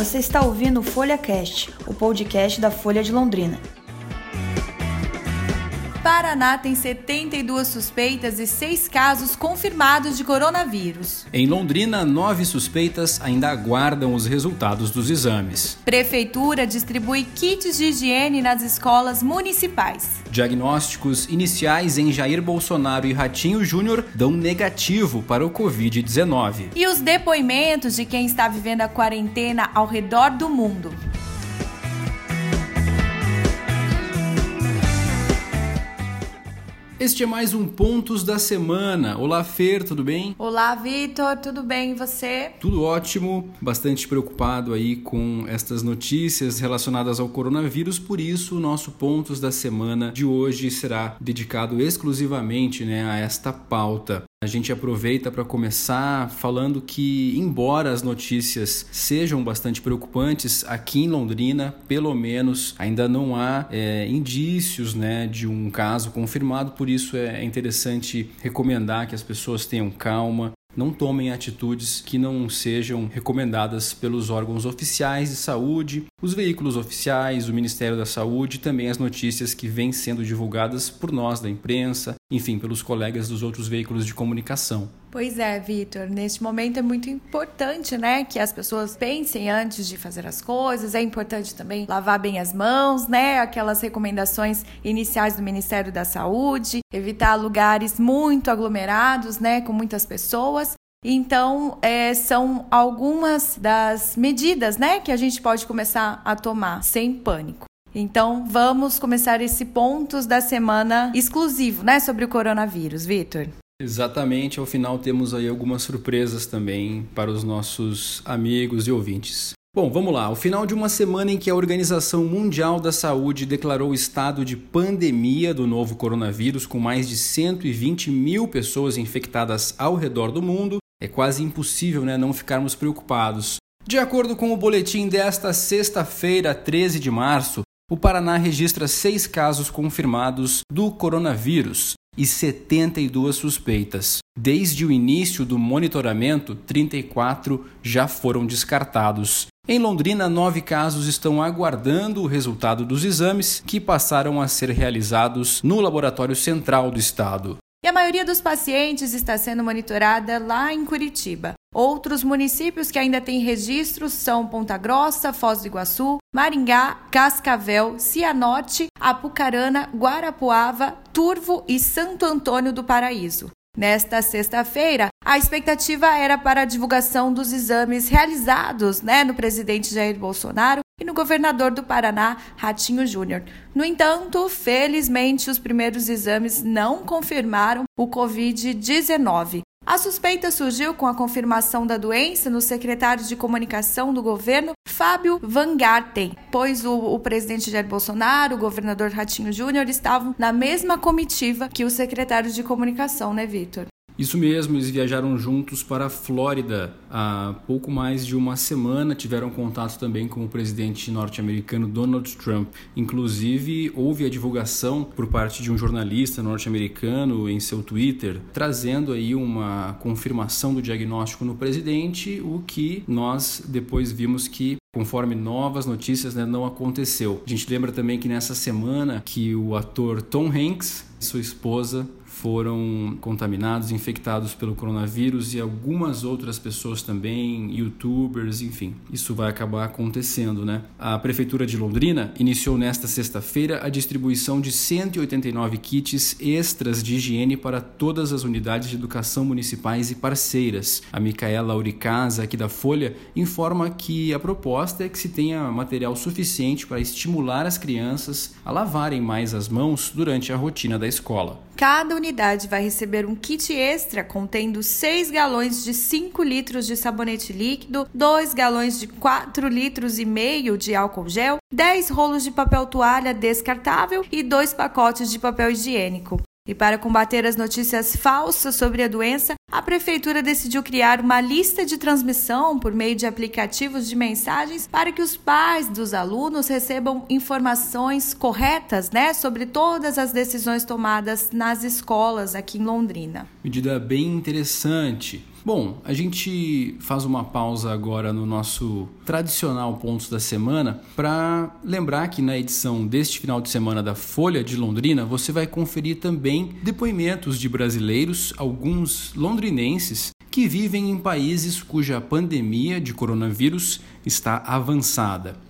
Você está ouvindo o FolhaCast, o podcast da Folha de Londrina. Paraná tem 72 suspeitas e 6 casos confirmados de coronavírus. Em Londrina, nove suspeitas ainda aguardam os resultados dos exames. Prefeitura distribui kits de higiene nas escolas municipais. Diagnósticos iniciais em Jair Bolsonaro e Ratinho Júnior dão negativo para o Covid-19. E os depoimentos de quem está vivendo a quarentena ao redor do mundo. Este é mais um Pontos da Semana. Olá, Fer, tudo bem? Olá, Vitor, tudo bem e você? Tudo ótimo, bastante preocupado aí com estas notícias relacionadas ao coronavírus, por isso o nosso Pontos da Semana de hoje será dedicado exclusivamente né, a esta pauta. A gente aproveita para começar falando que, embora as notícias sejam bastante preocupantes, aqui em Londrina, pelo menos, ainda não há é, indícios né, de um caso confirmado, por isso é interessante recomendar que as pessoas tenham calma, não tomem atitudes que não sejam recomendadas pelos órgãos oficiais de saúde, os veículos oficiais, o Ministério da Saúde e também as notícias que vêm sendo divulgadas por nós da imprensa, enfim, pelos colegas dos outros veículos de comunicação. Pois é, Vitor. Neste momento é muito importante, né, que as pessoas pensem antes de fazer as coisas. É importante também lavar bem as mãos, né, aquelas recomendações iniciais do Ministério da Saúde, evitar lugares muito aglomerados, né, com muitas pessoas. Então, é, são algumas das medidas, né, que a gente pode começar a tomar sem pânico. Então, vamos começar esse pontos da semana exclusivo, né, sobre o coronavírus, Vitor. Exatamente, ao final temos aí algumas surpresas também para os nossos amigos e ouvintes. Bom, vamos lá. O final de uma semana em que a Organização Mundial da Saúde declarou o estado de pandemia do novo coronavírus, com mais de 120 mil pessoas infectadas ao redor do mundo, é quase impossível né, não ficarmos preocupados. De acordo com o boletim desta sexta-feira, 13 de março, o Paraná registra seis casos confirmados do coronavírus e 72 suspeitas. Desde o início do monitoramento, 34 já foram descartados. Em Londrina, nove casos estão aguardando o resultado dos exames que passaram a ser realizados no Laboratório Central do Estado. E a maioria dos pacientes está sendo monitorada lá em Curitiba. Outros municípios que ainda têm registros são Ponta Grossa, Foz do Iguaçu, Maringá, Cascavel, Cianorte, Apucarana, Guarapuava, Turvo e Santo Antônio do Paraíso. Nesta sexta-feira, a expectativa era para a divulgação dos exames realizados né, no presidente Jair Bolsonaro e no governador do Paraná, Ratinho Júnior. No entanto, felizmente, os primeiros exames não confirmaram o Covid-19. A suspeita surgiu com a confirmação da doença no secretário de comunicação do governo, Fábio Van Garten, pois o, o presidente Jair Bolsonaro, o governador Ratinho Júnior estavam na mesma comitiva que o secretário de comunicação, né, Vitor? Isso mesmo, eles viajaram juntos para a Flórida há pouco mais de uma semana. Tiveram contato também com o presidente norte-americano Donald Trump. Inclusive, houve a divulgação por parte de um jornalista norte-americano em seu Twitter, trazendo aí uma confirmação do diagnóstico no presidente, o que nós depois vimos que conforme novas notícias, né, não aconteceu. A gente lembra também que nessa semana que o ator Tom Hanks e sua esposa foram contaminados, infectados pelo coronavírus e algumas outras pessoas também, youtubers, enfim. Isso vai acabar acontecendo, né? A prefeitura de Londrina iniciou nesta sexta-feira a distribuição de 189 kits extras de higiene para todas as unidades de educação municipais e parceiras. A Micaela Auricasa, aqui da Folha, informa que a proposta é que se tenha material suficiente para estimular as crianças a lavarem mais as mãos durante a rotina da escola. Cada unidade vai receber um kit extra contendo 6 galões de 5 litros de sabonete líquido, 2 galões de 4 litros e meio de álcool gel, 10 rolos de papel toalha descartável e 2 pacotes de papel higiênico. E para combater as notícias falsas sobre a doença, a prefeitura decidiu criar uma lista de transmissão por meio de aplicativos de mensagens para que os pais dos alunos recebam informações corretas, né, sobre todas as decisões tomadas nas escolas aqui em Londrina. Medida bem interessante. Bom, a gente faz uma pausa agora no nosso tradicional Pontos da Semana para lembrar que na edição deste final de semana da Folha de Londrina você vai conferir também depoimentos de brasileiros, alguns londrinenses, que vivem em países cuja pandemia de coronavírus está avançada.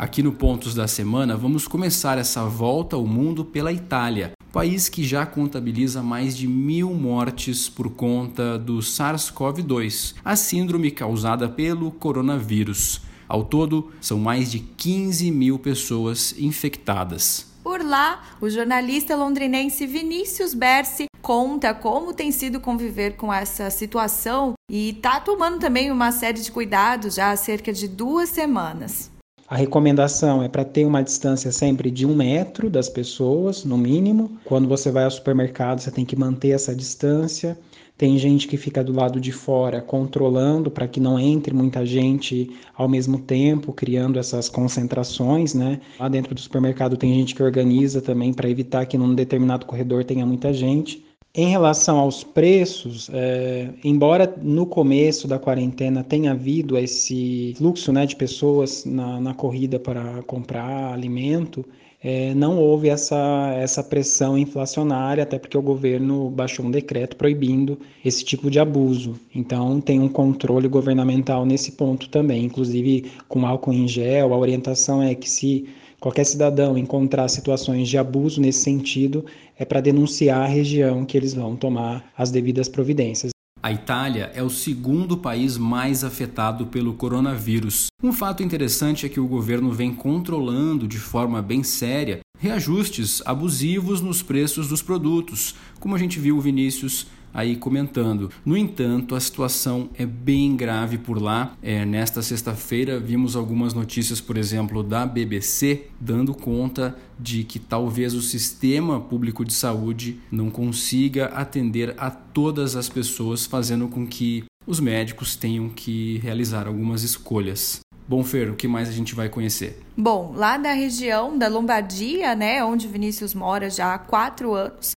Aqui no Pontos da Semana, vamos começar essa volta ao mundo pela Itália, país que já contabiliza mais de mil mortes por conta do SARS-CoV-2, a síndrome causada pelo coronavírus. Ao todo, são mais de 15 mil pessoas infectadas. Por lá, o jornalista londrinense Vinícius Bersi conta como tem sido conviver com essa situação e está tomando também uma série de cuidados já há cerca de duas semanas. A recomendação é para ter uma distância sempre de um metro das pessoas, no mínimo. Quando você vai ao supermercado, você tem que manter essa distância. Tem gente que fica do lado de fora controlando para que não entre muita gente ao mesmo tempo, criando essas concentrações, né? Lá dentro do supermercado tem gente que organiza também para evitar que num determinado corredor tenha muita gente. Em relação aos preços, é, embora no começo da quarentena tenha havido esse fluxo né, de pessoas na, na corrida para comprar alimento, é, não houve essa, essa pressão inflacionária, até porque o governo baixou um decreto proibindo esse tipo de abuso. Então, tem um controle governamental nesse ponto também, inclusive com álcool em gel. A orientação é que se qualquer cidadão encontrar situações de abuso nesse sentido, é para denunciar a região que eles vão tomar as devidas providências. A Itália é o segundo país mais afetado pelo coronavírus. Um fato interessante é que o governo vem controlando de forma bem séria reajustes abusivos nos preços dos produtos, como a gente viu Vinícius aí comentando. No entanto, a situação é bem grave por lá. É, nesta sexta-feira vimos algumas notícias, por exemplo, da BBC, dando conta de que talvez o sistema público de saúde não consiga atender a todas as pessoas, fazendo com que os médicos tenham que realizar algumas escolhas. Bom, Fer, o que mais a gente vai conhecer? Bom, lá da região da Lombardia, né, onde Vinícius mora já há quatro anos,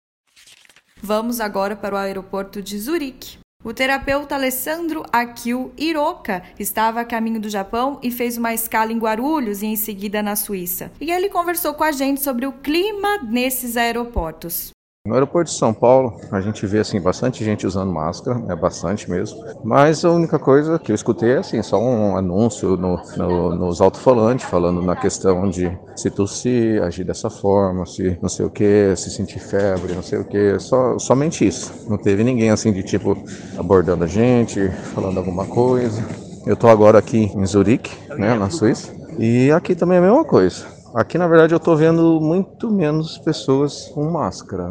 Vamos agora para o aeroporto de Zurique. O terapeuta Alessandro Akil Hiroka estava a caminho do Japão e fez uma escala em Guarulhos e em seguida na Suíça. E ele conversou com a gente sobre o clima nesses aeroportos. No aeroporto de São Paulo, a gente vê assim bastante gente usando máscara, é bastante mesmo. Mas a única coisa que eu escutei é assim, só um anúncio no, no, nos alto-falantes falando na questão de se tossir, agir dessa forma, se não sei o que, se sentir febre, não sei o que, só somente isso. Não teve ninguém assim de tipo abordando a gente, falando alguma coisa. Eu tô agora aqui em Zurique, né, na Suíça, e aqui também é a mesma coisa. Aqui, na verdade, eu tô vendo muito menos pessoas com máscara.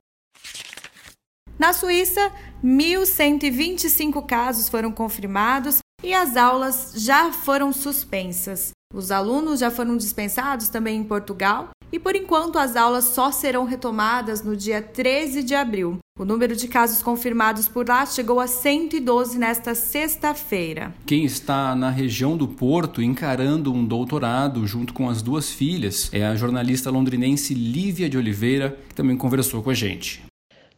Na Suíça, 1.125 casos foram confirmados e as aulas já foram suspensas. Os alunos já foram dispensados também em Portugal e, por enquanto, as aulas só serão retomadas no dia 13 de abril. O número de casos confirmados por lá chegou a 112 nesta sexta-feira. Quem está na região do Porto encarando um doutorado junto com as duas filhas é a jornalista londrinense Lívia de Oliveira, que também conversou com a gente.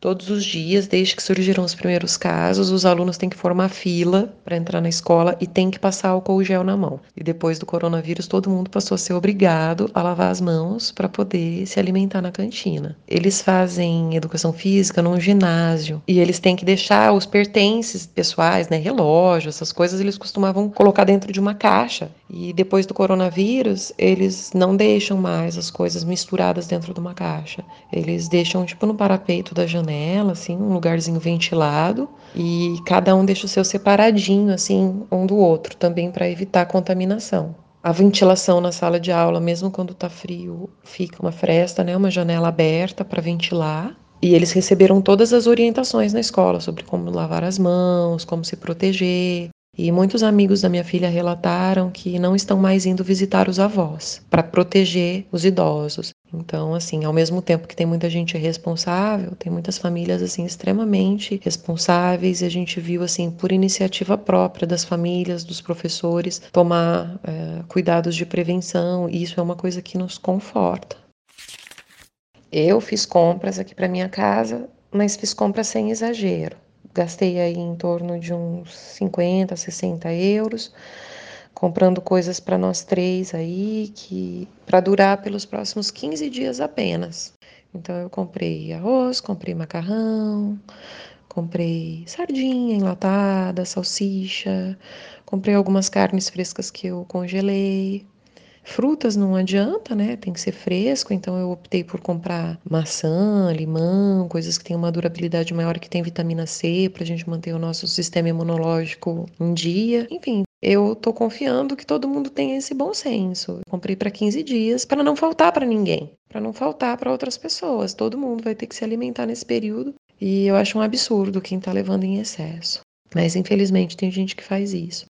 Todos os dias, desde que surgiram os primeiros casos, os alunos têm que formar fila para entrar na escola e têm que passar álcool gel na mão. E depois do coronavírus, todo mundo passou a ser obrigado a lavar as mãos para poder se alimentar na cantina. Eles fazem educação física num ginásio e eles têm que deixar os pertences pessoais, né, relógio, essas coisas, eles costumavam colocar dentro de uma caixa. E depois do coronavírus, eles não deixam mais as coisas misturadas dentro de uma caixa. Eles deixam tipo no parapeito da janela janela, assim, um lugarzinho ventilado, e cada um deixa o seu separadinho, assim, um do outro, também para evitar contaminação. A ventilação na sala de aula, mesmo quando está frio, fica uma fresta, né, uma janela aberta para ventilar. E eles receberam todas as orientações na escola sobre como lavar as mãos, como se proteger, E muitos amigos da minha filha relataram que não estão mais indo visitar os avós para proteger os idosos. Então, assim, ao mesmo tempo que tem muita gente responsável, tem muitas famílias assim extremamente responsáveis. E a gente viu assim por iniciativa própria das famílias, dos professores, tomar é, cuidados de prevenção. E isso é uma coisa que nos conforta. Eu fiz compras aqui para minha casa, mas fiz compras sem exagero gastei aí em torno de uns 50, 60 euros, comprando coisas para nós três aí, que para durar pelos próximos 15 dias apenas. Então eu comprei arroz, comprei macarrão, comprei sardinha enlatada, salsicha, comprei algumas carnes frescas que eu congelei, Frutas não adianta, né? Tem que ser fresco, então eu optei por comprar maçã, limão, coisas que têm uma durabilidade maior que tem vitamina C para a gente manter o nosso sistema imunológico em dia. Enfim, eu tô confiando que todo mundo tem esse bom senso. Comprei para 15 dias para não faltar para ninguém, para não faltar para outras pessoas. Todo mundo vai ter que se alimentar nesse período e eu acho um absurdo quem está levando em excesso. Mas infelizmente tem gente que faz isso.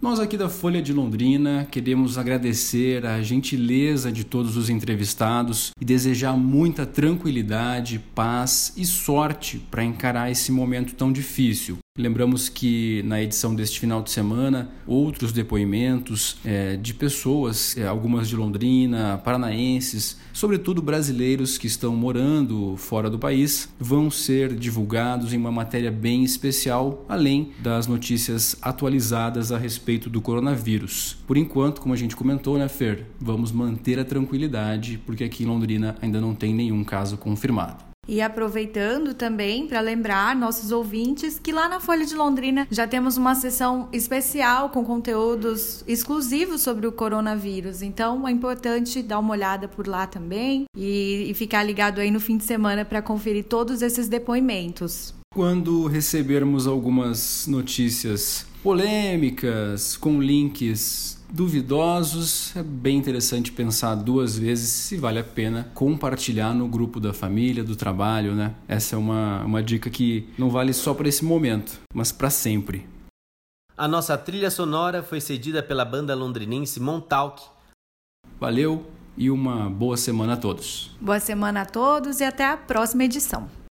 Nós aqui da Folha de Londrina queremos agradecer a gentileza de todos os entrevistados e desejar muita tranquilidade, paz e sorte para encarar esse momento tão difícil. Lembramos que na edição deste final de semana, outros depoimentos é, de pessoas, é, algumas de Londrina, paranaenses, sobretudo brasileiros que estão morando fora do país, vão ser divulgados em uma matéria bem especial, além das notícias atualizadas a respeito do coronavírus. Por enquanto, como a gente comentou, né, Fer, vamos manter a tranquilidade, porque aqui em Londrina ainda não tem nenhum caso confirmado. E aproveitando também para lembrar nossos ouvintes que lá na Folha de Londrina já temos uma sessão especial com conteúdos exclusivos sobre o coronavírus. Então é importante dar uma olhada por lá também e, e ficar ligado aí no fim de semana para conferir todos esses depoimentos. Quando recebermos algumas notícias polêmicas com links duvidosos, é bem interessante pensar duas vezes se vale a pena compartilhar no grupo da família, do trabalho, né? Essa é uma, uma dica que não vale só para esse momento, mas para sempre. A nossa trilha sonora foi cedida pela banda londrinense Montauk. Valeu e uma boa semana a todos. Boa semana a todos e até a próxima edição.